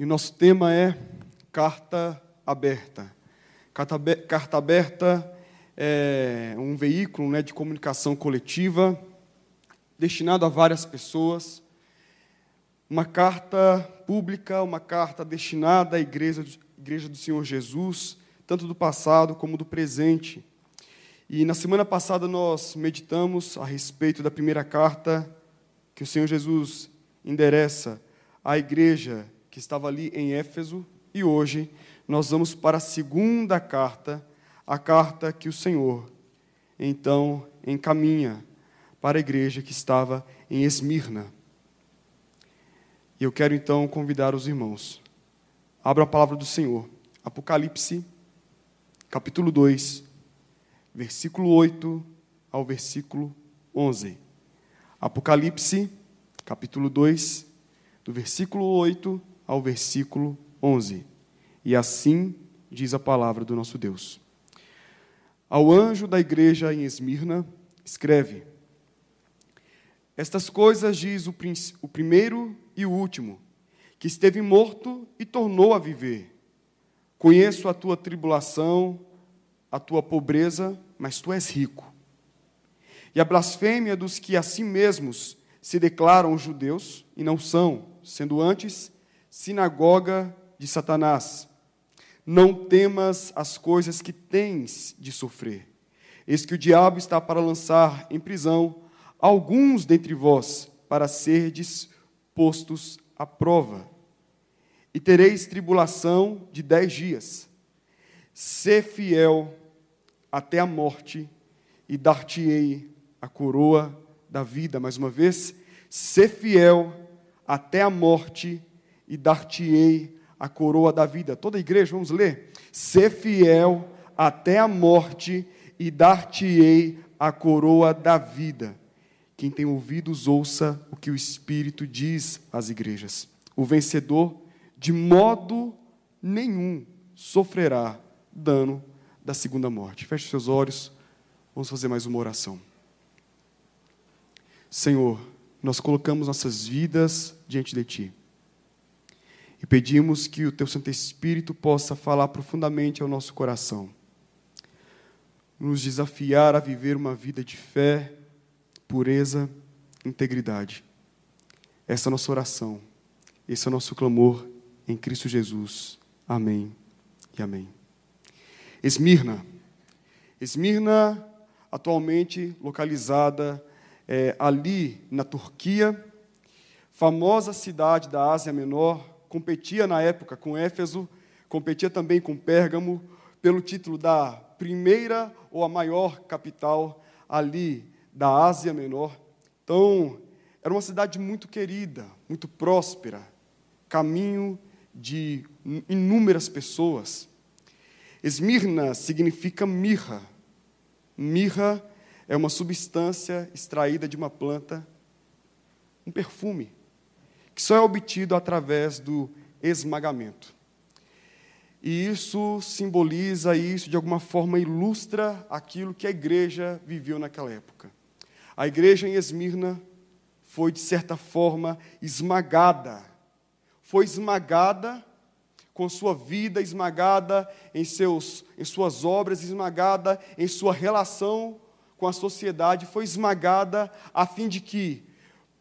E o nosso tema é Carta Aberta. Carta, Aberta é um veículo né, de comunicação coletiva destinado a várias pessoas. Uma carta pública, uma carta destinada à igreja, igreja do Senhor Jesus, tanto do passado como do presente. E na semana passada nós meditamos a respeito da primeira carta que o Senhor Jesus endereça à igreja que estava ali em Éfeso, e hoje nós vamos para a segunda carta, a carta que o Senhor então encaminha para a igreja que estava em Esmirna. E eu quero então convidar os irmãos. Abra a palavra do Senhor. Apocalipse, capítulo 2, versículo 8 ao versículo 11. Apocalipse, capítulo 2, do versículo 8 ao versículo 11. E assim diz a palavra do nosso Deus. Ao anjo da igreja em Esmirna, escreve: Estas coisas diz o, o primeiro e o último, que esteve morto e tornou a viver. Conheço a tua tribulação, a tua pobreza, mas tu és rico. E a blasfêmia dos que a si mesmos se declaram judeus e não são, sendo antes sinagoga de Satanás. Não temas as coisas que tens de sofrer. Eis que o diabo está para lançar em prisão alguns dentre vós, para serdes postos à prova. E tereis tribulação de dez dias. Sê fiel até a morte, e dar-te-ei a coroa da vida. Mais uma vez, sê fiel até a morte, e dar-te-ei a coroa da vida. Toda a igreja, vamos ler? Ser fiel até a morte e dar-te-ei a coroa da vida. Quem tem ouvidos, ouça o que o Espírito diz às igrejas. O vencedor, de modo nenhum, sofrerá dano da segunda morte. Feche seus olhos, vamos fazer mais uma oração. Senhor, nós colocamos nossas vidas diante de Ti. E pedimos que o Teu Santo Espírito possa falar profundamente ao nosso coração, nos desafiar a viver uma vida de fé, pureza, integridade. Essa é a nossa oração, esse é o nosso clamor em Cristo Jesus. Amém e amém. Esmirna. Esmirna, atualmente localizada é, ali na Turquia, famosa cidade da Ásia Menor, competia na época com Éfeso, competia também com Pérgamo, pelo título da primeira ou a maior capital ali da Ásia Menor. Então, era uma cidade muito querida, muito próspera, caminho de inúmeras pessoas. Esmirna significa mirra. Mirra é uma substância extraída de uma planta, um perfume que só é obtido através do esmagamento. E isso simboliza, isso de alguma forma ilustra aquilo que a igreja viveu naquela época. A igreja em Esmirna foi, de certa forma, esmagada. Foi esmagada com sua vida, esmagada em, seus, em suas obras, esmagada em sua relação com a sociedade, foi esmagada a fim de que,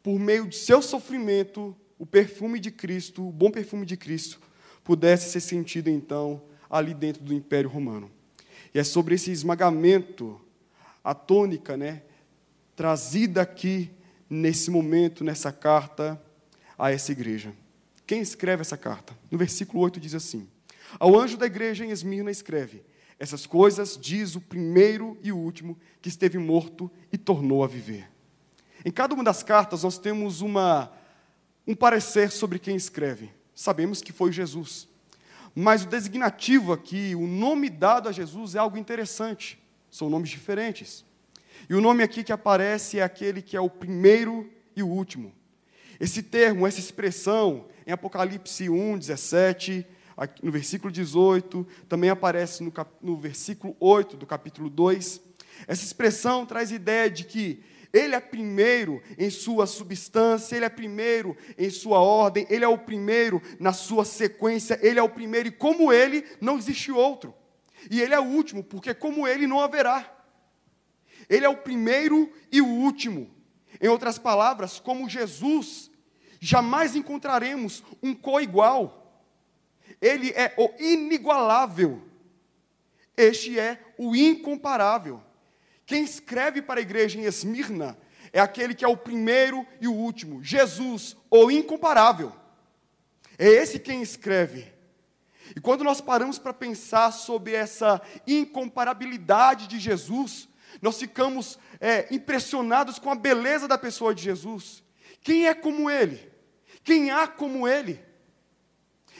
por meio de seu sofrimento, o perfume de Cristo, o bom perfume de Cristo, pudesse ser sentido então ali dentro do Império Romano. E é sobre esse esmagamento, a tônica, né, trazida aqui nesse momento, nessa carta a essa igreja. Quem escreve essa carta? No versículo 8 diz assim: Ao anjo da igreja em Esmirna escreve: Essas coisas diz o primeiro e o último que esteve morto e tornou a viver. Em cada uma das cartas nós temos uma um parecer sobre quem escreve. Sabemos que foi Jesus. Mas o designativo aqui, o nome dado a Jesus é algo interessante. São nomes diferentes. E o nome aqui que aparece é aquele que é o primeiro e o último. Esse termo, essa expressão, em Apocalipse 1, 17, no versículo 18, também aparece no, cap, no versículo 8 do capítulo 2. Essa expressão traz ideia de que Ele é primeiro em sua substância, ele é primeiro em sua ordem, ele é o primeiro na sua sequência, ele é o primeiro e como ele não existe outro. E ele é o último, porque como ele não haverá. Ele é o primeiro e o último. Em outras palavras, como Jesus, jamais encontraremos um co-igual. Ele é o inigualável. Este é o incomparável. Quem escreve para a igreja em Esmirna é aquele que é o primeiro e o último, Jesus, o incomparável. É esse quem escreve. E quando nós paramos para pensar sobre essa incomparabilidade de Jesus, nós ficamos é, impressionados com a beleza da pessoa de Jesus. Quem é como Ele? Quem há como Ele?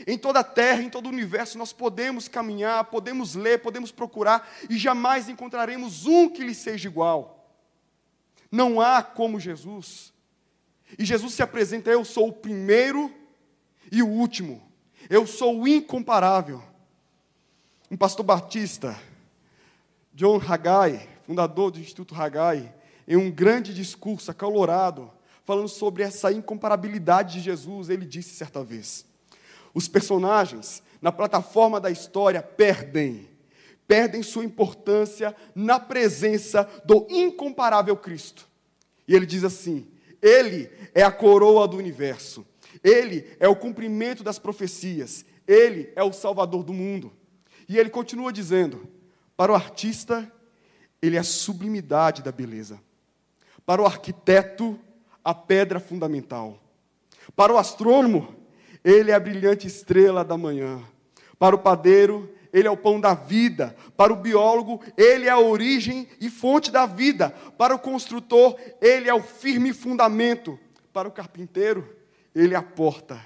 Em toda a terra, em todo o universo, nós podemos caminhar, podemos ler, podemos procurar e jamais encontraremos um que lhe seja igual. Não há como Jesus. E Jesus se apresenta: Eu sou o primeiro e o último. Eu sou o incomparável. Um pastor batista, John Haggai, fundador do Instituto Haggai, em um grande discurso acalorado, falando sobre essa incomparabilidade de Jesus, ele disse certa vez: os personagens na plataforma da história perdem, perdem sua importância na presença do incomparável Cristo. E ele diz assim: Ele é a coroa do universo, Ele é o cumprimento das profecias, Ele é o Salvador do mundo. E ele continua dizendo: para o artista, ele é a sublimidade da beleza. Para o arquiteto, a pedra fundamental. Para o astrônomo, ele é a brilhante estrela da manhã. Para o padeiro, ele é o pão da vida. Para o biólogo, ele é a origem e fonte da vida. Para o construtor, ele é o firme fundamento. Para o carpinteiro, ele é a porta.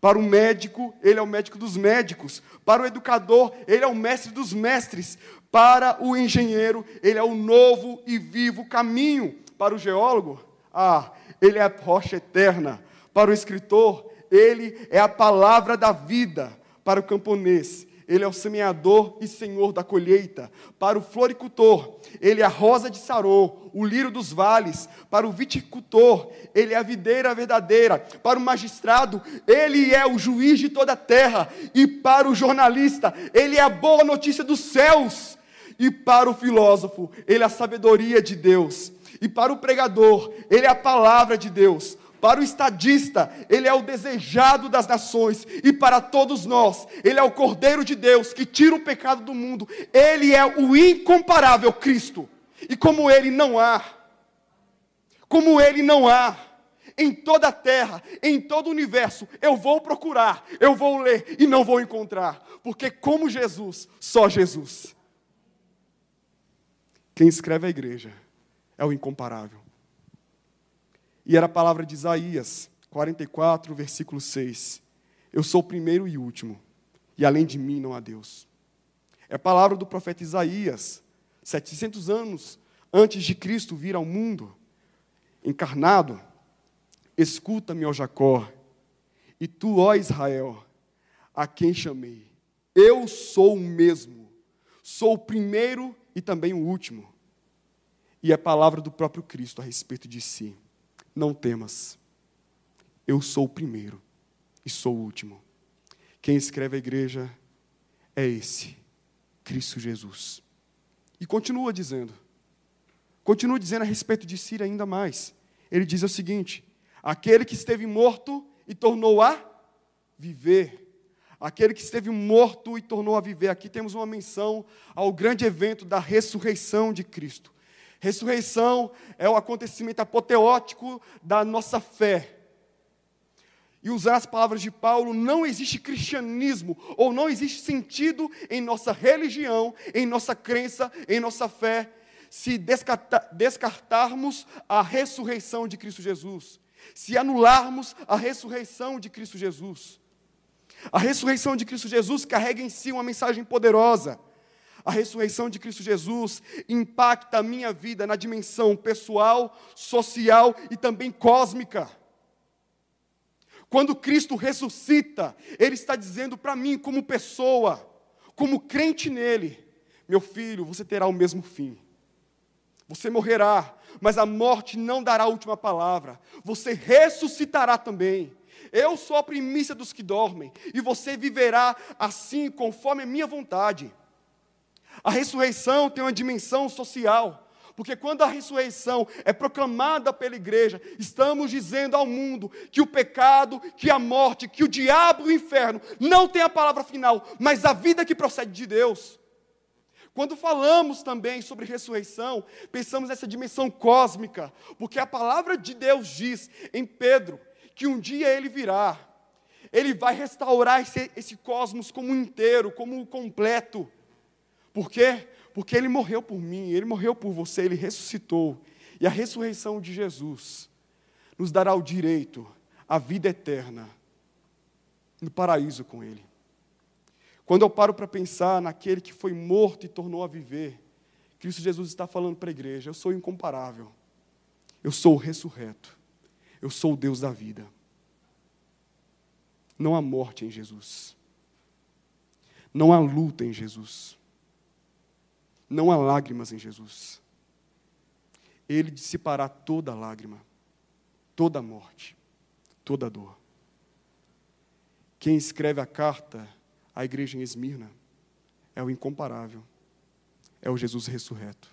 Para o médico, ele é o médico dos médicos. Para o educador, ele é o mestre dos mestres. Para o engenheiro, ele é o novo e vivo caminho. Para o geólogo, ah, ele é a rocha eterna. Para o escritor, ele é a palavra da vida para o camponês. Ele é o semeador e senhor da colheita. Para o floricultor, ele é a rosa de Saron, o lírio dos vales. Para o viticultor, ele é a videira verdadeira. Para o magistrado, ele é o juiz de toda a terra. E para o jornalista, ele é a boa notícia dos céus. E para o filósofo, ele é a sabedoria de Deus. E para o pregador, ele é a palavra de Deus. Para o estadista, ele é o desejado das nações, e para todos nós, ele é o Cordeiro de Deus que tira o pecado do mundo. Ele é o incomparável Cristo. E como ele não há, como ele não há, em toda a terra, em todo o universo, eu vou procurar, eu vou ler e não vou encontrar, porque como Jesus, só Jesus. Quem escreve a igreja é o incomparável. E era a palavra de Isaías, 44, versículo 6. Eu sou o primeiro e último, e além de mim não há Deus. É a palavra do profeta Isaías, 700 anos antes de Cristo vir ao mundo, encarnado. Escuta-me, ó Jacó, e tu, ó Israel, a quem chamei. Eu sou o mesmo, sou o primeiro e também o último. E é a palavra do próprio Cristo a respeito de si. Não temas. Eu sou o primeiro e sou o último. Quem escreve a igreja é esse, Cristo Jesus. E continua dizendo, continua dizendo a respeito de si ainda mais. Ele diz o seguinte: aquele que esteve morto e tornou a viver. Aquele que esteve morto e tornou a viver. Aqui temos uma menção ao grande evento da ressurreição de Cristo. Ressurreição é o acontecimento apoteótico da nossa fé. E usar as palavras de Paulo, não existe cristianismo, ou não existe sentido em nossa religião, em nossa crença, em nossa fé, se descartarmos a ressurreição de Cristo Jesus, se anularmos a ressurreição de Cristo Jesus. A ressurreição de Cristo Jesus carrega em si uma mensagem poderosa a ressurreição de Cristo Jesus impacta a minha vida na dimensão pessoal, social e também cósmica. Quando Cristo ressuscita, Ele está dizendo para mim, como pessoa, como crente nele, meu filho, você terá o mesmo fim. Você morrerá, mas a morte não dará a última palavra. Você ressuscitará também. Eu sou a primícia dos que dormem, e você viverá assim conforme a minha vontade. A ressurreição tem uma dimensão social. Porque quando a ressurreição é proclamada pela igreja, estamos dizendo ao mundo que o pecado, que a morte, que o diabo e o inferno não tem a palavra final, mas a vida que procede de Deus. Quando falamos também sobre ressurreição, pensamos nessa dimensão cósmica, porque a palavra de Deus diz em Pedro que um dia ele virá, ele vai restaurar esse, esse cosmos como inteiro, como completo. Por quê? Porque ele morreu por mim, ele morreu por você, ele ressuscitou. E a ressurreição de Jesus nos dará o direito à vida eterna no paraíso com ele. Quando eu paro para pensar naquele que foi morto e tornou a viver, Cristo Jesus está falando para a igreja: eu sou incomparável, eu sou o ressurreto, eu sou o Deus da vida. Não há morte em Jesus, não há luta em Jesus, não há lágrimas em Jesus. Ele dissipará toda lágrima, toda morte, toda dor. Quem escreve a carta a igreja em Esmirna é o incomparável, é o Jesus ressurreto.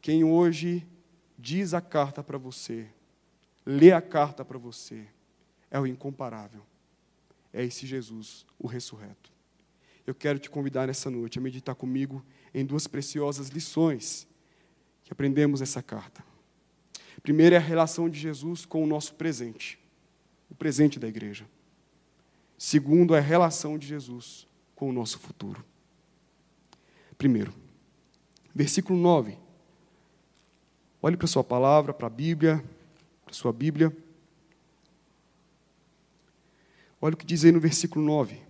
Quem hoje diz a carta para você, lê a carta para você, é o incomparável, é esse Jesus, o ressurreto. Eu quero te convidar nessa noite a meditar comigo em duas preciosas lições que aprendemos nessa carta. Primeiro é a relação de Jesus com o nosso presente, o presente da igreja. Segundo, é a relação de Jesus com o nosso futuro. Primeiro, versículo 9. Olhe para a sua palavra, para a Bíblia, para a sua Bíblia. Olha o que diz aí no versículo 9.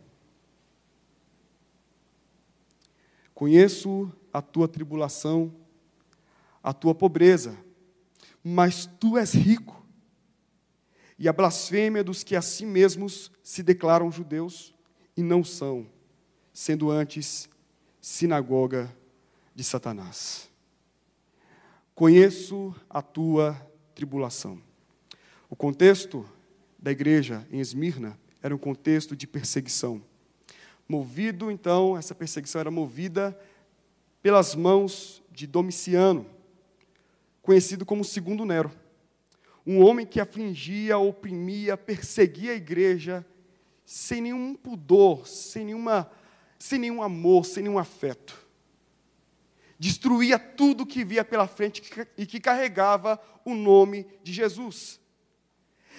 Conheço a tua tribulação, a tua pobreza, mas tu és rico e a blasfêmia dos que a si mesmos se declaram judeus e não são, sendo antes sinagoga de Satanás. Conheço a tua tribulação. O contexto da igreja em Esmirna era um contexto de perseguição. Movido, então, essa perseguição era movida pelas mãos de Domiciano, conhecido como Segundo Nero um homem que afligia, oprimia, perseguia a igreja sem nenhum pudor, sem, nenhuma, sem nenhum amor, sem nenhum afeto. Destruía tudo que via pela frente e que carregava o nome de Jesus.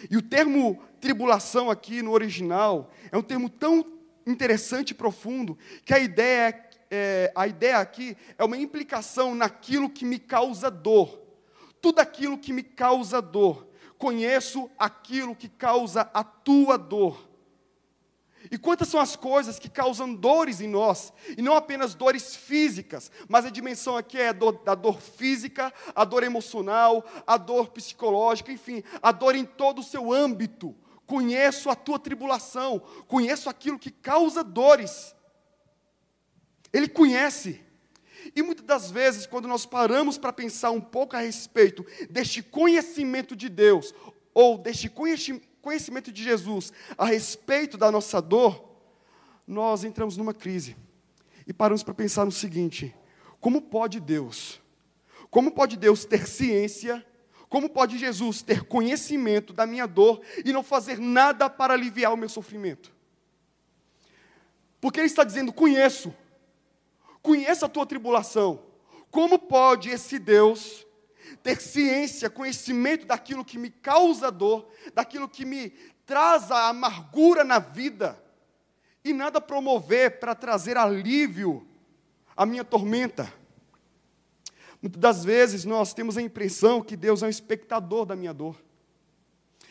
E o termo tribulação aqui no original é um termo tão interessante e profundo que a ideia, é, é a ideia aqui é uma implicação naquilo que me causa dor tudo aquilo que me causa dor. Conheço aquilo que causa a tua dor. E quantas são as coisas que causam dores em nós, e não apenas dores físicas, mas a dimensão aqui é a dor, a dor física, a dor emocional, a dor psicológica, enfim, a dor em todo o seu âmbito. Conheço a tua tribulação, conheço aquilo que causa dores. Ele conhece. E muitas das vezes, quando nós paramos para pensar um pouco a respeito deste conhecimento de Deus, ou deste conhecimento de Jesus a respeito da nossa dor, nós entramos numa crise. E paramos para pensar no seguinte: como pode Deus, como pode Deus ter ciência, como pode Jesus ter conhecimento da minha dor e não fazer nada para aliviar o meu sofrimento? Porque Ele está dizendo: conheço, conheça a tua tribulação. Como pode esse Deus ter ciência, conhecimento daquilo que me causa dor, daquilo que me traz a amargura na vida, e nada promover para trazer alívio à minha tormenta? Muitas das vezes nós temos a impressão que Deus é um espectador da minha dor.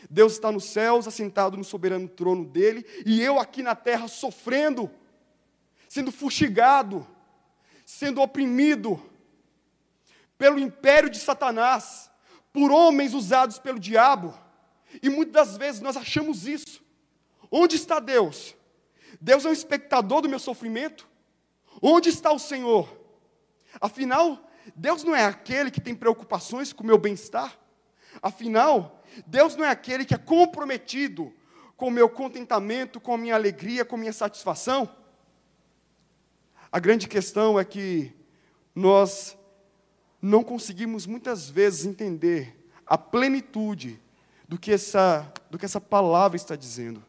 Deus está nos céus, assentado no soberano trono dele, e eu aqui na terra sofrendo, sendo fustigado, sendo oprimido pelo império de Satanás, por homens usados pelo diabo. E muitas das vezes nós achamos isso. Onde está Deus? Deus é um espectador do meu sofrimento? Onde está o Senhor? Afinal, Deus não é aquele que tem preocupações com o meu bem-estar? Afinal, Deus não é aquele que é comprometido com o meu contentamento, com a minha alegria, com a minha satisfação? A grande questão é que nós não conseguimos muitas vezes entender a plenitude do que essa, do que essa palavra está dizendo.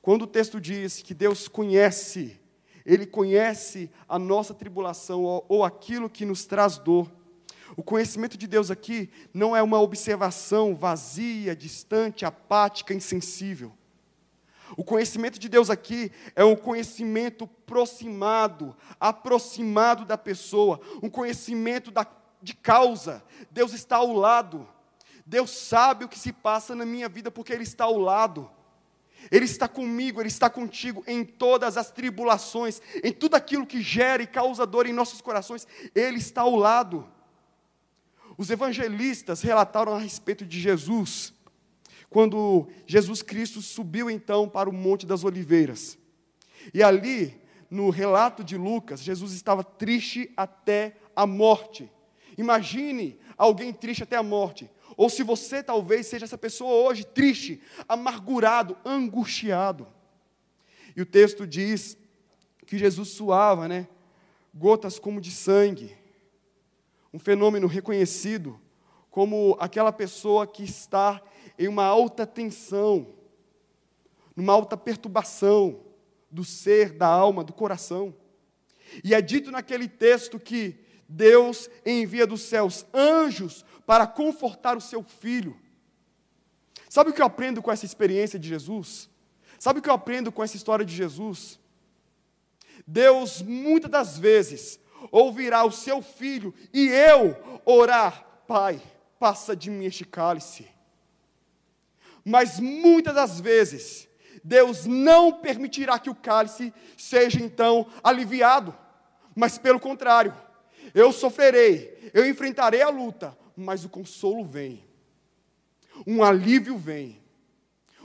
Quando o texto diz que Deus conhece, Ele conhece a nossa tribulação ou, ou aquilo que nos traz dor. O conhecimento de Deus aqui não é uma observação vazia, distante, apática, insensível. O conhecimento de Deus aqui é um conhecimento aproximado, aproximado da pessoa, um conhecimento da, de causa. Deus está ao lado. Deus sabe o que se passa na minha vida porque Ele está ao lado. Ele está comigo, Ele está contigo em todas as tribulações, em tudo aquilo que gera e causa dor em nossos corações, Ele está ao lado. Os evangelistas relataram a respeito de Jesus, quando Jesus Cristo subiu então para o Monte das Oliveiras. E ali, no relato de Lucas, Jesus estava triste até a morte. Imagine alguém triste até a morte. Ou se você talvez seja essa pessoa hoje triste, amargurado, angustiado. E o texto diz que Jesus suava, né? Gotas como de sangue. Um fenômeno reconhecido como aquela pessoa que está em uma alta tensão, numa alta perturbação do ser, da alma, do coração. E é dito naquele texto que Deus envia dos céus anjos para confortar o seu filho. Sabe o que eu aprendo com essa experiência de Jesus? Sabe o que eu aprendo com essa história de Jesus? Deus, muitas das vezes, ouvirá o seu filho e eu orar, Pai, passa de mim este cálice. Mas muitas das vezes, Deus não permitirá que o cálice seja então aliviado, mas pelo contrário, eu sofrerei, eu enfrentarei a luta, mas o consolo vem, um alívio vem,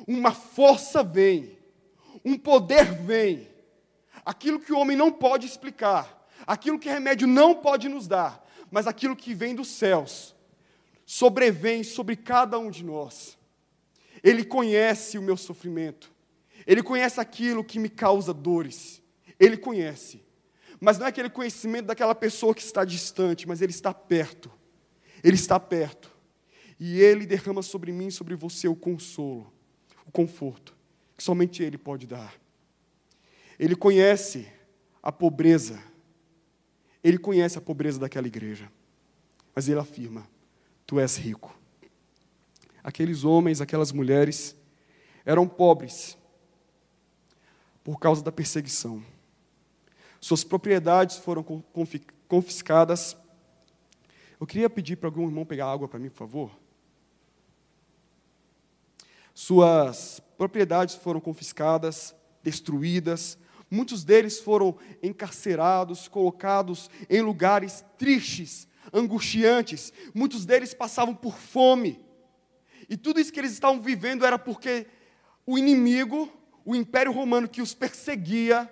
uma força vem, um poder vem. Aquilo que o homem não pode explicar, aquilo que remédio não pode nos dar, mas aquilo que vem dos céus, sobrevém sobre cada um de nós. Ele conhece o meu sofrimento, ele conhece aquilo que me causa dores, ele conhece. Mas não é aquele conhecimento daquela pessoa que está distante, mas ele está perto. Ele está perto. E Ele derrama sobre mim, sobre você, o consolo, o conforto, que somente Ele pode dar. Ele conhece a pobreza. Ele conhece a pobreza daquela igreja. Mas Ele afirma: Tu és rico. Aqueles homens, aquelas mulheres, eram pobres por causa da perseguição. Suas propriedades foram confiscadas eu queria pedir para algum irmão pegar água para mim, por favor. Suas propriedades foram confiscadas, destruídas, muitos deles foram encarcerados, colocados em lugares tristes, angustiantes, muitos deles passavam por fome. E tudo isso que eles estavam vivendo era porque o inimigo, o império romano que os perseguia,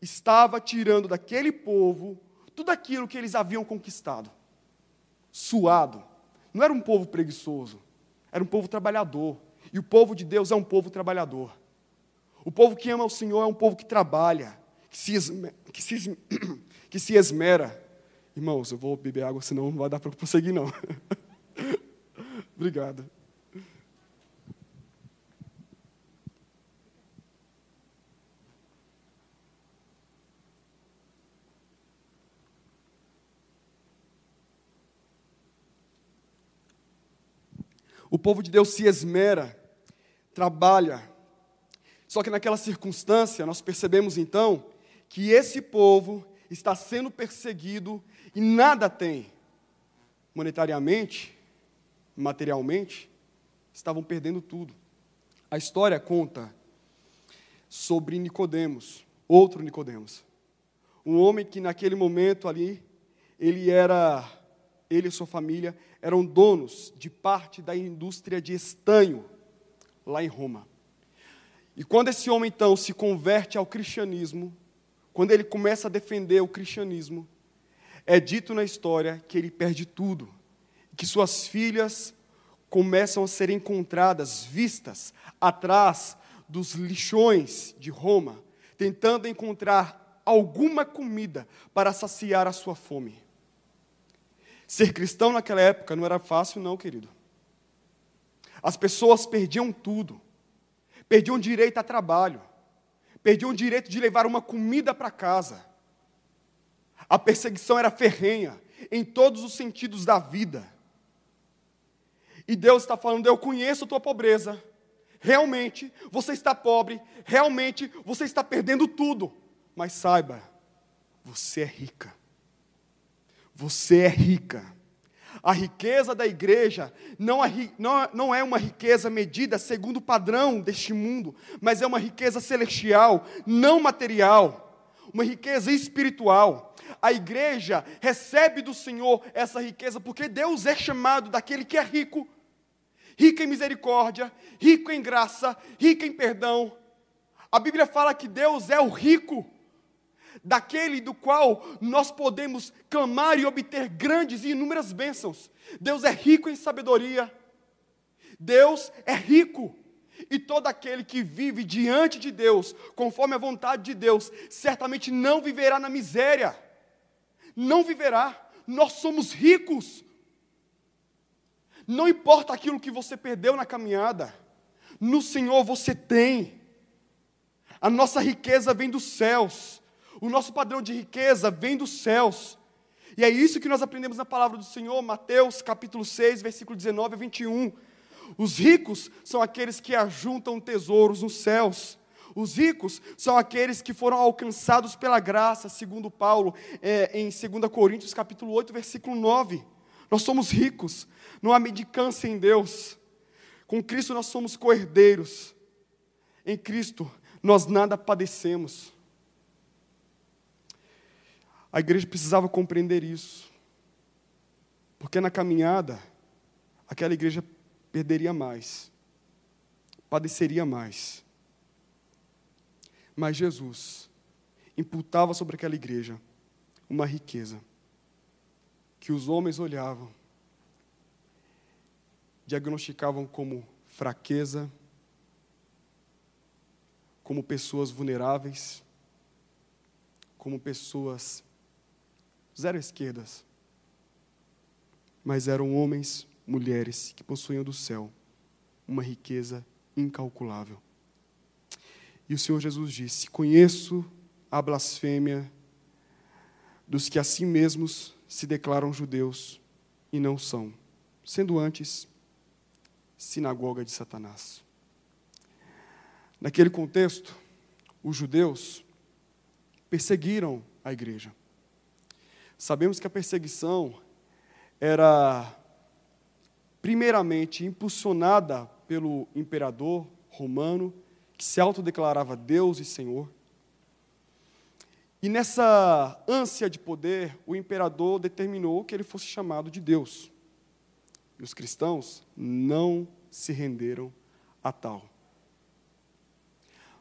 estava tirando daquele povo tudo aquilo que eles haviam conquistado suado. Não era um povo preguiçoso, era um povo trabalhador. E o povo de Deus é um povo trabalhador. O povo que ama o Senhor é um povo que trabalha, que se, que se, que se esmera. Irmãos, eu vou beber água, senão não vai dar para prosseguir, não. Obrigado. O povo de Deus se esmera, trabalha. Só que naquela circunstância, nós percebemos então que esse povo está sendo perseguido e nada tem. Monetariamente, materialmente, estavam perdendo tudo. A história conta sobre Nicodemos, outro Nicodemos. Um homem que naquele momento ali, ele era ele e sua família eram donos de parte da indústria de estanho lá em Roma. E quando esse homem então se converte ao cristianismo, quando ele começa a defender o cristianismo, é dito na história que ele perde tudo, que suas filhas começam a ser encontradas, vistas, atrás dos lixões de Roma, tentando encontrar alguma comida para saciar a sua fome. Ser cristão naquela época não era fácil, não, querido. As pessoas perdiam tudo, perdiam direito a trabalho, perdiam o direito de levar uma comida para casa. A perseguição era ferrenha em todos os sentidos da vida. E Deus está falando: Eu conheço a tua pobreza. Realmente você está pobre. Realmente você está perdendo tudo. Mas saiba, você é rica. Você é rica. A riqueza da igreja não é, não é uma riqueza medida segundo o padrão deste mundo, mas é uma riqueza celestial, não material, uma riqueza espiritual. A igreja recebe do Senhor essa riqueza porque Deus é chamado daquele que é rico, rico em misericórdia, rico em graça, rico em perdão. A Bíblia fala que Deus é o rico daquele do qual nós podemos clamar e obter grandes e inúmeras bênçãos. Deus é rico em sabedoria. Deus é rico. E todo aquele que vive diante de Deus, conforme a vontade de Deus, certamente não viverá na miséria. Não viverá. Nós somos ricos. Não importa aquilo que você perdeu na caminhada, no Senhor você tem. A nossa riqueza vem dos céus. O nosso padrão de riqueza vem dos céus. E é isso que nós aprendemos na palavra do Senhor, Mateus capítulo 6, versículo 19 a 21. Os ricos são aqueles que ajuntam tesouros nos céus. Os ricos são aqueles que foram alcançados pela graça, segundo Paulo, é, em 2 Coríntios capítulo 8, versículo 9. Nós somos ricos, não há medicância em Deus. Com Cristo nós somos coerdeiros. Em Cristo nós nada padecemos. A igreja precisava compreender isso. Porque na caminhada, aquela igreja perderia mais, padeceria mais. Mas Jesus imputava sobre aquela igreja uma riqueza que os homens olhavam, diagnosticavam como fraqueza, como pessoas vulneráveis, como pessoas zero esquerdas. Mas eram homens, mulheres que possuíam do céu uma riqueza incalculável. E o Senhor Jesus disse: Conheço a blasfêmia dos que a si mesmos se declaram judeus e não são, sendo antes sinagoga de Satanás. Naquele contexto, os judeus perseguiram a igreja. Sabemos que a perseguição era, primeiramente, impulsionada pelo imperador romano, que se autodeclarava Deus e Senhor. E nessa ânsia de poder, o imperador determinou que ele fosse chamado de Deus. E os cristãos não se renderam a tal.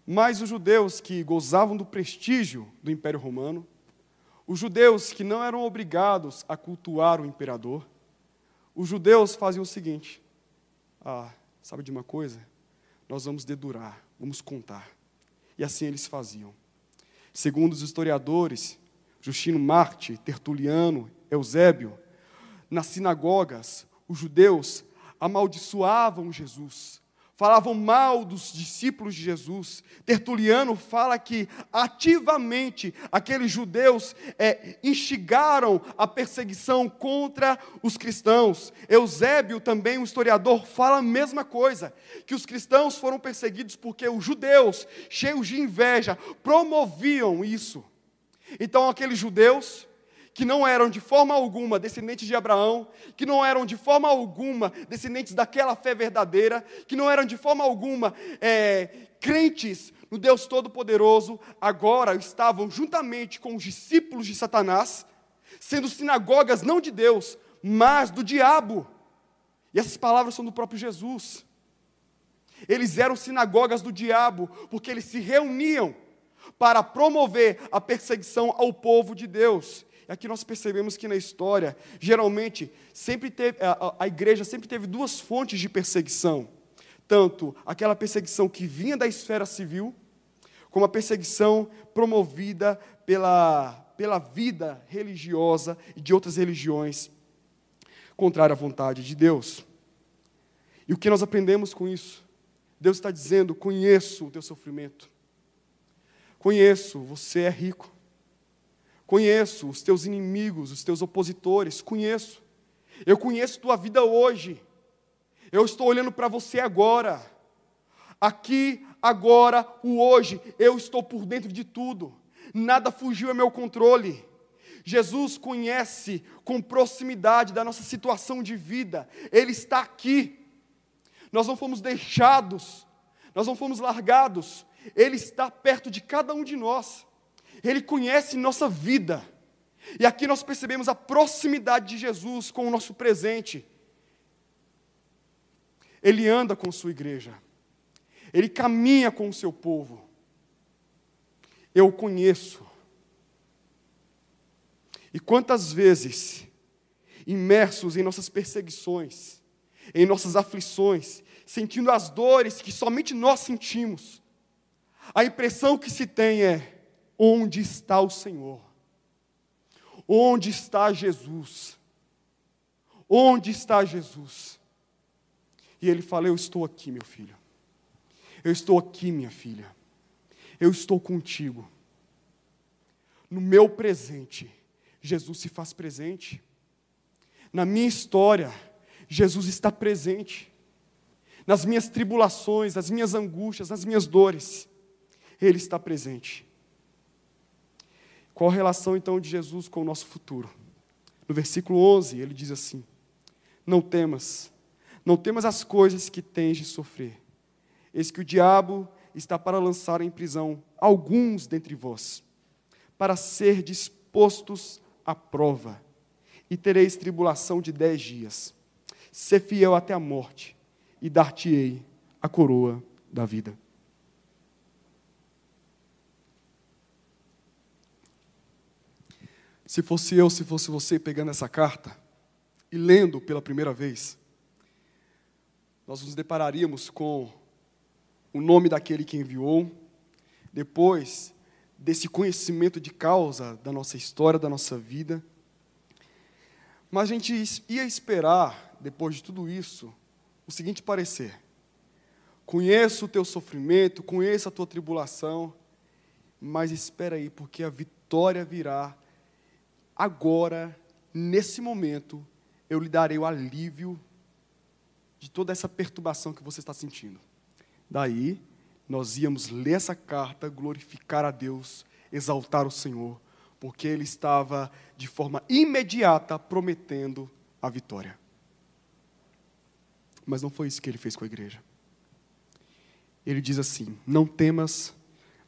Mas os judeus que gozavam do prestígio do Império Romano, os judeus que não eram obrigados a cultuar o imperador, os judeus faziam o seguinte: ah, sabe de uma coisa? Nós vamos dedurar, vamos contar. E assim eles faziam. Segundo os historiadores, Justino Marte, Tertuliano, Eusébio, nas sinagogas, os judeus amaldiçoavam Jesus, falavam mal dos discípulos de Jesus. Tertuliano fala que ativamente aqueles judeus é, instigaram a perseguição contra os cristãos. Eusébio, também um historiador, fala a mesma coisa, que os cristãos foram perseguidos porque os judeus, cheios de inveja, promoviam isso. Então aqueles judeus que não eram de forma alguma descendentes de Abraão, que não eram de forma alguma descendentes daquela fé verdadeira, que não eram de forma alguma é, crentes no Deus Todo-Poderoso, agora estavam juntamente com os discípulos de Satanás, sendo sinagogas não de Deus, mas do diabo. E essas palavras são do próprio Jesus. Eles eram sinagogas do diabo, porque eles se reuniam para promover a perseguição ao povo de Deus. E aqui nós percebemos que na história, geralmente, sempre teve, a, a igreja sempre teve duas fontes de perseguição. Tanto aquela perseguição que vinha da esfera civil, como a perseguição promovida pela, pela vida religiosa e de outras religiões contrária à vontade de Deus. E o que nós aprendemos com isso? Deus está dizendo: conheço o teu sofrimento, conheço, você é rico, conheço os teus inimigos, os teus opositores, conheço, eu conheço tua vida hoje, eu estou olhando para você agora, aqui, agora, o hoje, eu estou por dentro de tudo, nada fugiu ao meu controle. Jesus conhece com proximidade da nossa situação de vida, Ele está aqui. Nós não fomos deixados, nós não fomos largados, Ele está perto de cada um de nós, Ele conhece nossa vida. E aqui nós percebemos a proximidade de Jesus com o nosso presente. Ele anda com sua igreja, Ele caminha com o seu povo. Eu o conheço. E quantas vezes, imersos em nossas perseguições, em nossas aflições, sentindo as dores que somente nós sentimos, a impressão que se tem é: onde está o Senhor? Onde está Jesus? Onde está Jesus? E ele fala: Eu estou aqui, meu filho. Eu estou aqui, minha filha. Eu estou contigo. No meu presente, Jesus se faz presente. Na minha história, Jesus está presente. Nas minhas tribulações, nas minhas angústias, nas minhas dores, Ele está presente. Qual a relação então de Jesus com o nosso futuro? No versículo 11, ele diz assim: Não temas, não temas as coisas que tens de sofrer. Eis que o diabo está para lançar em prisão alguns dentre vós, para ser dispostos à prova, e tereis tribulação de dez dias. Ser fiel até a morte, e dar-te-ei a coroa da vida. Se fosse eu, se fosse você pegando essa carta e lendo pela primeira vez, nós nos depararíamos com o nome daquele que enviou, depois desse conhecimento de causa da nossa história, da nossa vida. Mas a gente ia esperar depois de tudo isso, o seguinte parecer: conheço o teu sofrimento, conheço a tua tribulação, mas espera aí, porque a vitória virá agora, nesse momento, eu lhe darei o alívio de toda essa perturbação que você está sentindo. Daí, nós íamos ler essa carta, glorificar a Deus, exaltar o Senhor, porque Ele estava de forma imediata prometendo a vitória. Mas não foi isso que ele fez com a igreja. Ele diz assim: Não temas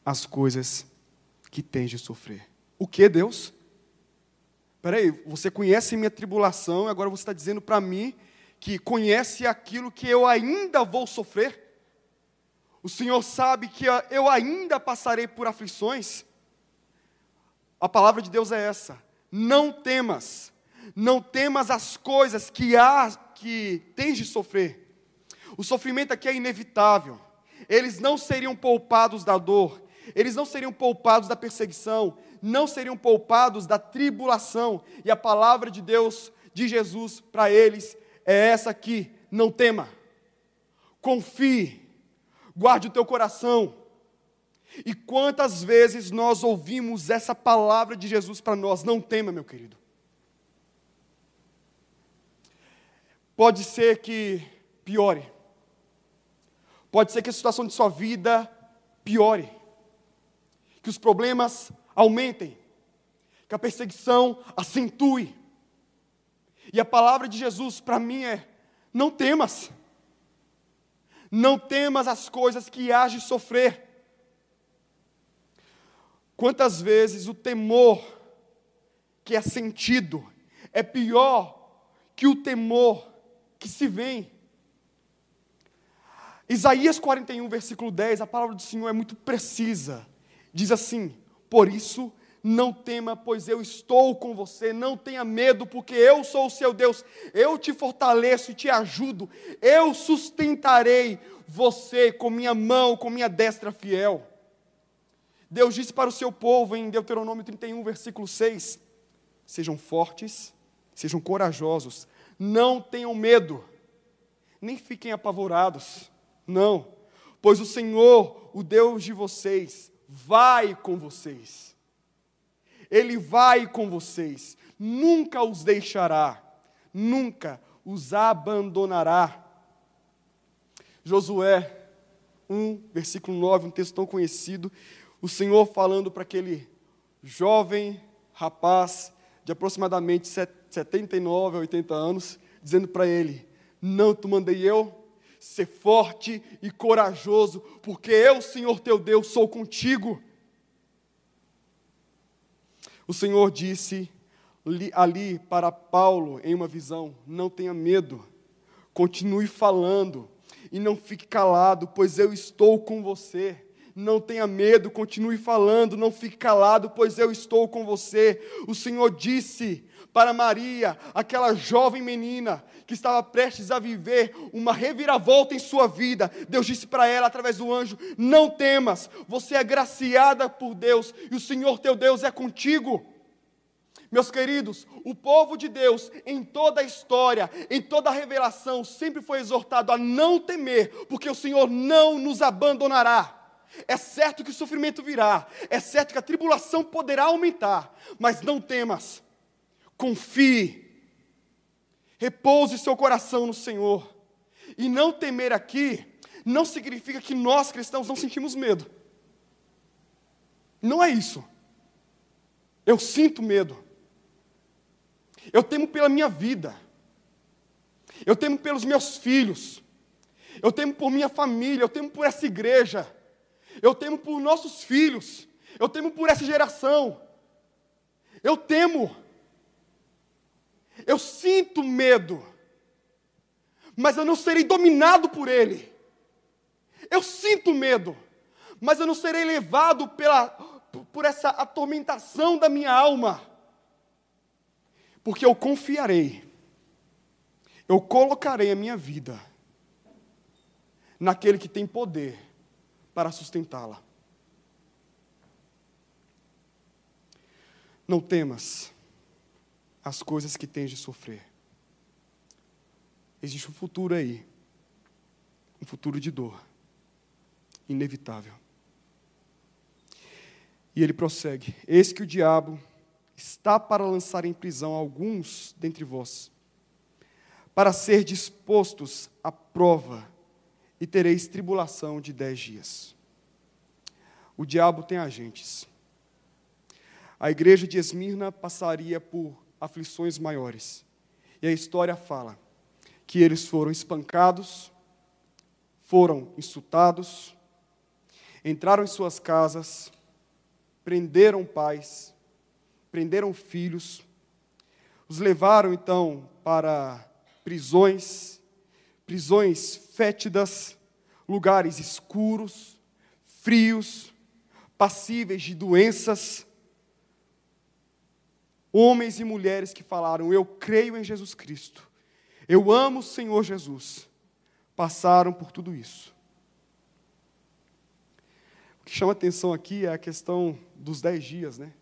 as coisas que tens de sofrer. O que, Deus? Peraí, você conhece minha tribulação e agora você está dizendo para mim que conhece aquilo que eu ainda vou sofrer? O Senhor sabe que eu ainda passarei por aflições? A palavra de Deus é essa: não temas, não temas as coisas que há que tens de sofrer. O sofrimento aqui é inevitável. Eles não seriam poupados da dor, eles não seriam poupados da perseguição, não seriam poupados da tribulação. E a palavra de Deus, de Jesus para eles, é essa aqui: não tema, confie, guarde o teu coração. E quantas vezes nós ouvimos essa palavra de Jesus para nós? Não tema, meu querido. Pode ser que piore. Pode ser que a situação de sua vida piore. Que os problemas aumentem. Que a perseguição acentue. E a palavra de Jesus para mim é: não temas. Não temas as coisas que hás de sofrer. Quantas vezes o temor que é sentido é pior que o temor que se vem. Isaías 41, versículo 10, a palavra do Senhor é muito precisa. Diz assim: Por isso Não tema, pois eu estou com você. Não tenha medo, porque eu sou o seu Deus. Eu te fortaleço e te ajudo. Eu sustentarei você com minha mão, com minha destra fiel. Deus disse para o seu povo em Deuteronômio 31, versículo 6: Sejam fortes, sejam corajosos, não tenham medo, nem fiquem apavorados. Não, pois o Senhor, o Deus de vocês, vai com vocês. Ele vai com vocês, nunca os deixará, nunca os abandonará. Josué 1, versículo 9, um texto tão conhecido, o Senhor falando para aquele jovem rapaz de aproximadamente 79 a 80 anos, dizendo para ele: Não te mandei eu, ser forte e corajoso, porque eu, Senhor teu Deus, sou contigo. O Senhor disse ali para Paulo em uma visão: Não tenha medo, continue falando e não fique calado, pois eu estou com você. Não tenha medo, continue falando, não fique calado, pois eu estou com você. O Senhor disse para Maria, aquela jovem menina que estava prestes a viver uma reviravolta em sua vida. Deus disse para ela através do anjo: Não temas, você é graciada por Deus e o Senhor teu Deus é contigo. Meus queridos, o povo de Deus, em toda a história, em toda a revelação, sempre foi exortado a não temer, porque o Senhor não nos abandonará. É certo que o sofrimento virá, é certo que a tribulação poderá aumentar, mas não temas, confie, repouse seu coração no Senhor. E não temer aqui não significa que nós cristãos não sentimos medo. Não é isso. Eu sinto medo. Eu temo pela minha vida. Eu temo pelos meus filhos. Eu temo por minha família. Eu temo por essa igreja. Eu temo por nossos filhos. Eu temo por essa geração. Eu temo. Eu sinto medo. Mas eu não serei dominado por ele. Eu sinto medo. Mas eu não serei levado pela, por essa atormentação da minha alma porque eu confiarei, eu colocarei a minha vida naquele que tem poder para sustentá-la. Não temas as coisas que tens de sofrer. Existe um futuro aí, um futuro de dor, inevitável. E ele prossegue: Eis que o diabo está para lançar em prisão alguns dentre vós, para ser dispostos à prova, e tereis tribulação de dez dias. O diabo tem agentes. A igreja de Esmirna passaria por aflições maiores. E a história fala que eles foram espancados, foram insultados, entraram em suas casas, prenderam pais, prenderam filhos, os levaram então para prisões, prisões fétidas, lugares escuros, frios, passíveis de doenças. Homens e mulheres que falaram: Eu creio em Jesus Cristo, eu amo o Senhor Jesus, passaram por tudo isso. O que chama atenção aqui é a questão dos dez dias, né?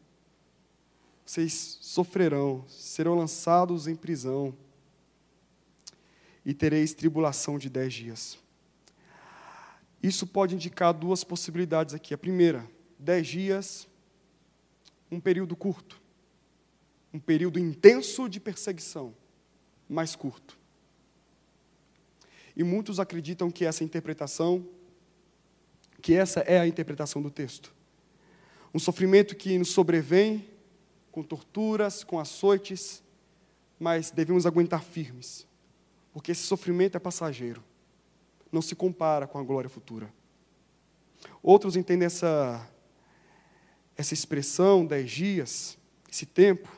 vocês sofrerão, serão lançados em prisão e tereis tribulação de dez dias. Isso pode indicar duas possibilidades aqui. A primeira, dez dias, um período curto, um período intenso de perseguição, mais curto. E muitos acreditam que essa interpretação, que essa é a interpretação do texto. Um sofrimento que nos sobrevém com torturas, com açoites, mas devemos aguentar firmes, porque esse sofrimento é passageiro, não se compara com a glória futura. Outros entendem essa, essa expressão, dez dias, esse tempo,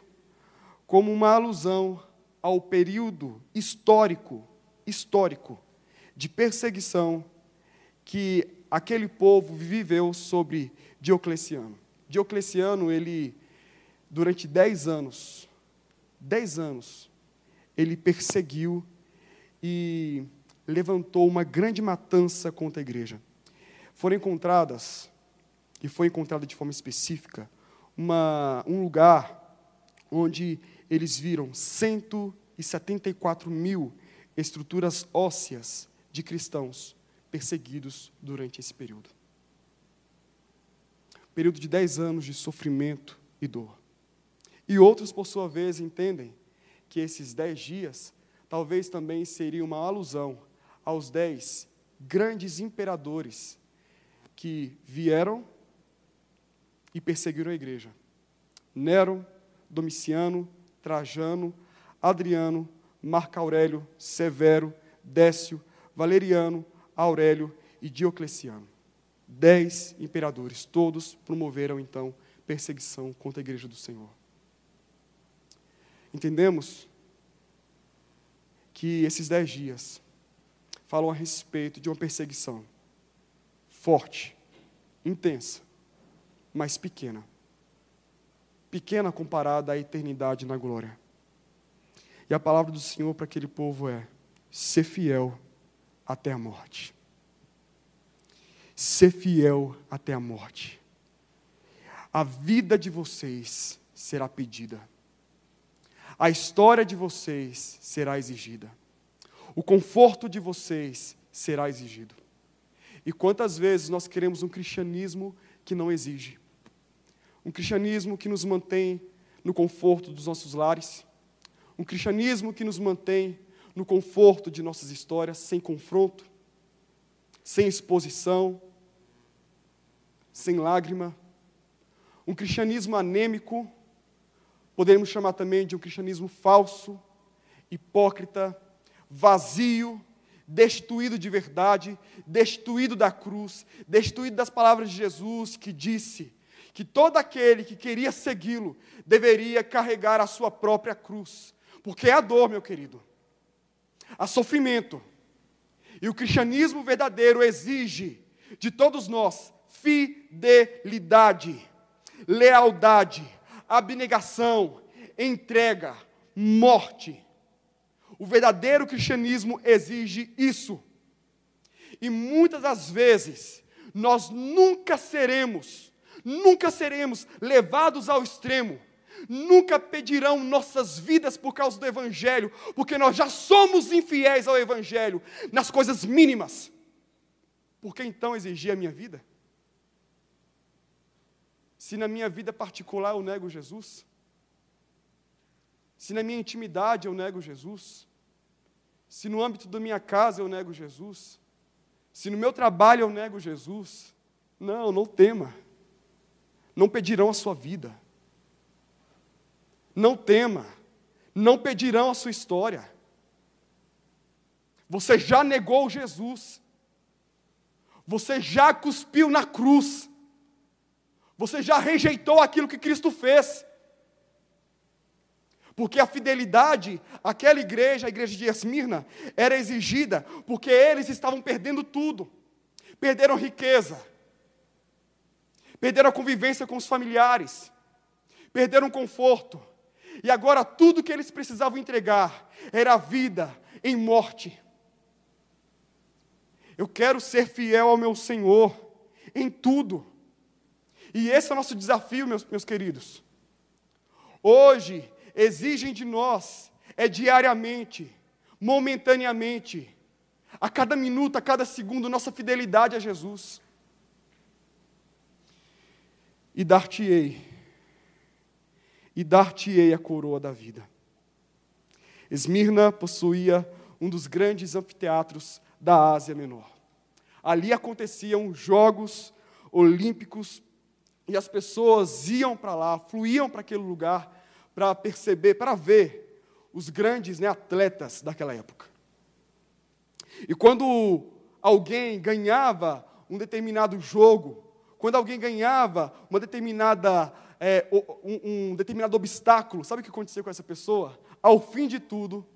como uma alusão ao período histórico, histórico, de perseguição que aquele povo viveu sobre Diocleciano. Diocleciano, ele durante dez anos, dez anos, ele perseguiu e levantou uma grande matança contra a igreja. Foram encontradas, e foi encontrada de forma específica, uma, um lugar onde eles viram 174 mil estruturas ósseas de cristãos perseguidos durante esse período. Período de 10 anos de sofrimento e dor. E outros, por sua vez, entendem que esses 10 dias talvez também seriam uma alusão aos dez grandes imperadores que vieram e perseguiram a igreja: Nero, Domiciano, Trajano, Adriano, Marco Aurélio, Severo, Décio, Valeriano, Aurélio e Diocleciano. Dez imperadores, todos promoveram então perseguição contra a igreja do Senhor. Entendemos que esses dez dias falam a respeito de uma perseguição forte, intensa, mas pequena. Pequena comparada à eternidade na glória. E a palavra do Senhor para aquele povo é: ser fiel até a morte. Ser fiel até a morte. A vida de vocês será pedida. A história de vocês será exigida. O conforto de vocês será exigido. E quantas vezes nós queremos um cristianismo que não exige? Um cristianismo que nos mantém no conforto dos nossos lares, um cristianismo que nos mantém no conforto de nossas histórias, sem confronto, sem exposição, sem lágrima. Um cristianismo anêmico, podemos chamar também de um cristianismo falso, hipócrita, vazio, destituído de verdade, destituído da cruz, destituído das palavras de Jesus que disse que todo aquele que queria segui-lo deveria carregar a sua própria cruz porque há dor, meu querido, há sofrimento. E o cristianismo verdadeiro exige de todos nós fidelidade, lealdade, abnegação, entrega, morte. O verdadeiro cristianismo exige isso. E muitas das vezes nós nunca seremos, nunca seremos levados ao extremo nunca pedirão nossas vidas por causa do Evangelho, porque nós já somos infiéis ao Evangelho nas coisas mínimas. Por que então exigir a minha vida? Se na minha vida particular eu nego Jesus, se na minha intimidade eu nego Jesus, se no âmbito da minha casa eu nego Jesus, se no meu trabalho eu nego Jesus, não, não tema, não pedirão a sua vida. Não tema, não pedirão a sua história. Você já negou Jesus, você já cuspiu na cruz, você já rejeitou aquilo que Cristo fez. Porque a fidelidade àquela igreja, a igreja de Esmirna, era exigida, porque eles estavam perdendo tudo. Perderam riqueza, perderam a convivência com os familiares, perderam conforto, e agora tudo que eles precisavam entregar era vida em morte. Eu quero ser fiel ao meu Senhor em tudo. E esse é o nosso desafio, meus, meus queridos. Hoje, exigem de nós, é diariamente, momentaneamente, a cada minuto, a cada segundo, nossa fidelidade a Jesus. E dar-te-ei e dar-te-ei a coroa da vida. Esmirna possuía um dos grandes anfiteatros da Ásia Menor. Ali aconteciam jogos olímpicos e as pessoas iam para lá, fluíam para aquele lugar para perceber, para ver os grandes né, atletas daquela época. E quando alguém ganhava um determinado jogo, quando alguém ganhava uma determinada é, um, um determinado obstáculo, sabe o que aconteceu com essa pessoa? Ao fim de tudo,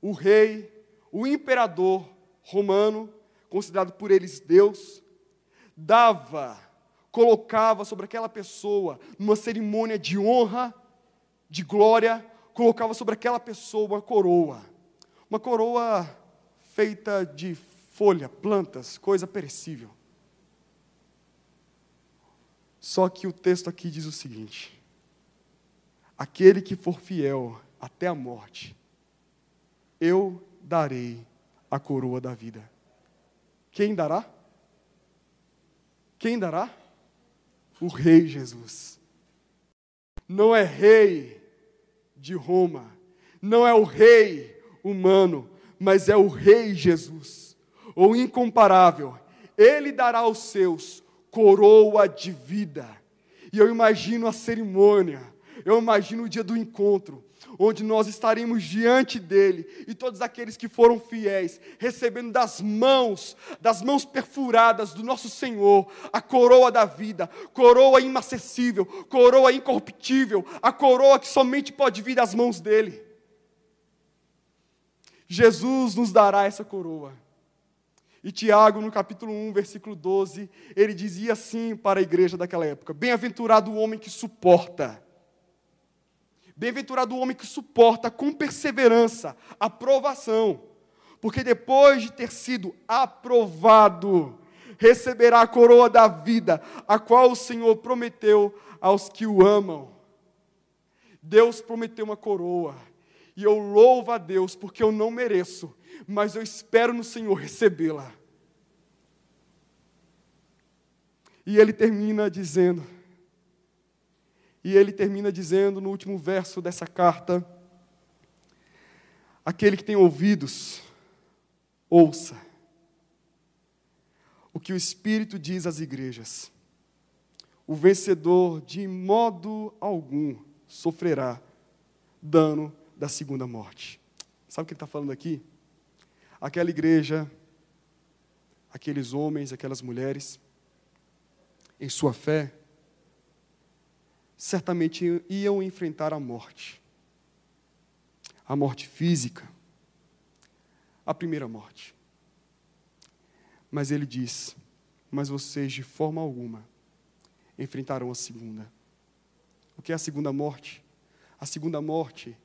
o rei, o imperador romano, considerado por eles Deus, dava, colocava sobre aquela pessoa, numa cerimônia de honra, de glória, colocava sobre aquela pessoa uma coroa. Uma coroa feita de folha, plantas, coisa perecível. Só que o texto aqui diz o seguinte: aquele que for fiel até a morte, eu darei a coroa da vida. Quem dará? Quem dará? O Rei Jesus. Não é rei de Roma, não é o rei humano, mas é o Rei Jesus, o incomparável. Ele dará aos seus coroa de vida. E eu imagino a cerimônia, eu imagino o dia do encontro, onde nós estaremos diante dele e todos aqueles que foram fiéis, recebendo das mãos, das mãos perfuradas do nosso Senhor, a coroa da vida, coroa inacessível, coroa incorruptível, a coroa que somente pode vir das mãos dele. Jesus nos dará essa coroa. E Tiago, no capítulo 1, versículo 12, ele dizia assim para a igreja daquela época: Bem-aventurado o homem que suporta. Bem-aventurado o homem que suporta com perseverança a provação, porque depois de ter sido aprovado, receberá a coroa da vida, a qual o Senhor prometeu aos que o amam. Deus prometeu uma coroa, e eu louvo a Deus porque eu não mereço, mas eu espero no Senhor recebê-la. E ele termina dizendo, e ele termina dizendo no último verso dessa carta: aquele que tem ouvidos, ouça o que o Espírito diz às igrejas. O vencedor, de modo algum, sofrerá dano da segunda morte. Sabe o que ele está falando aqui? aquela igreja, aqueles homens, aquelas mulheres, em sua fé, certamente iam enfrentar a morte. A morte física, a primeira morte. Mas ele diz: Mas vocês, de forma alguma, enfrentarão a segunda. O que é a segunda morte? A segunda morte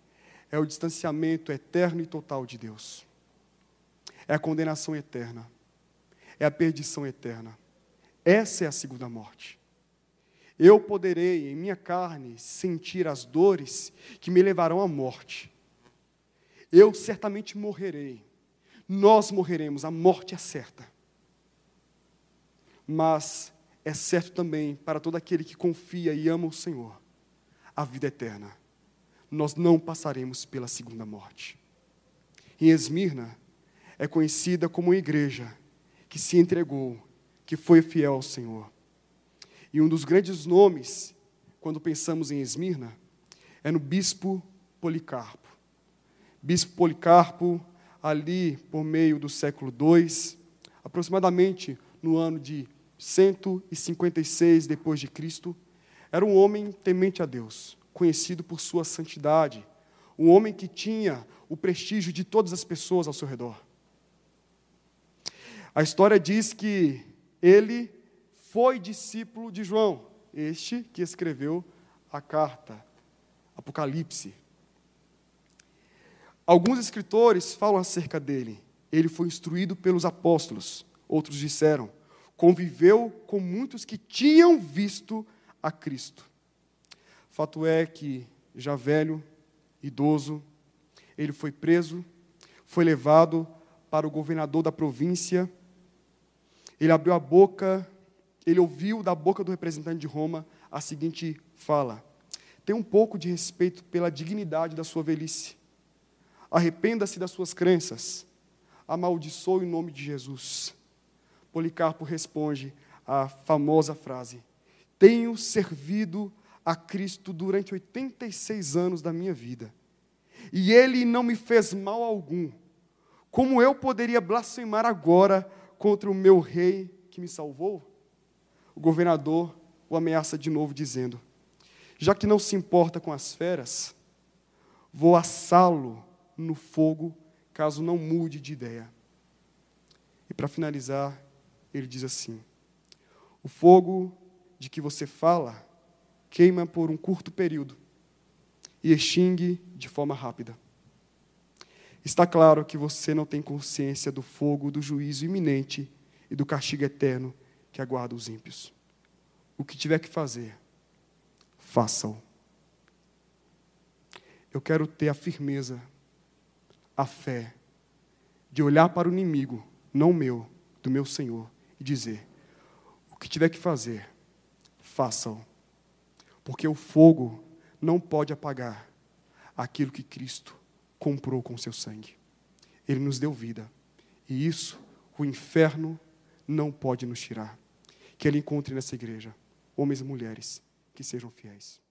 é o distanciamento eterno e total de Deus é a condenação eterna, é a perdição eterna. Essa é a segunda morte. Eu poderei, em minha carne, sentir as dores que me levarão à morte. Eu certamente morrerei. Nós morreremos, a morte é certa. Mas é certo também para todo aquele que confia e ama o Senhor, a vida eterna. Nós não passaremos pela segunda morte. Em Esmirna, é conhecida como uma igreja que se entregou, que foi fiel ao Senhor. E um dos grandes nomes, quando pensamos em Esmirna, é no bispo Policarpo. Bispo Policarpo, ali por meio do século II, aproximadamente no ano de 156 depois de Cristo, era um homem temente a Deus, conhecido por sua santidade, um homem que tinha o prestígio de todas as pessoas ao seu redor. A história diz que ele foi discípulo de João, este que escreveu a carta, Apocalipse. Alguns escritores falam acerca dele. Ele foi instruído pelos apóstolos. Outros disseram, conviveu com muitos que tinham visto a Cristo. Fato é que, já velho, idoso, ele foi preso, foi levado para o governador da província ele abriu a boca, ele ouviu da boca do representante de Roma a seguinte fala: Tenha um pouco de respeito pela dignidade da sua velhice. Arrependa-se das suas crenças. Amaldiçoe o nome de Jesus. Policarpo responde a famosa frase: Tenho servido a Cristo durante 86 anos da minha vida, e ele não me fez mal algum. Como eu poderia blasfemar agora contra o meu rei que me salvou? O governador o ameaça de novo, dizendo: Já que não se importa com as feras, vou assá-lo no fogo, caso não mude de ideia. E para finalizar, ele diz assim: O fogo de que você fala queima por um curto período e extingue de forma rápida. Está claro que você não tem consciência do fogo do juízo iminente e do castigo eterno que aguarda os ímpios. O que tiver que fazer, faça-o. Eu quero ter a firmeza, a fé, de olhar para o inimigo, não meu, do meu Senhor, e dizer: o que tiver que fazer, faça-o. Porque o fogo não pode apagar aquilo que Cristo comprou com seu sangue. Ele nos deu vida. E isso o inferno não pode nos tirar. Que Ele encontre nessa igreja homens e mulheres que sejam fiéis.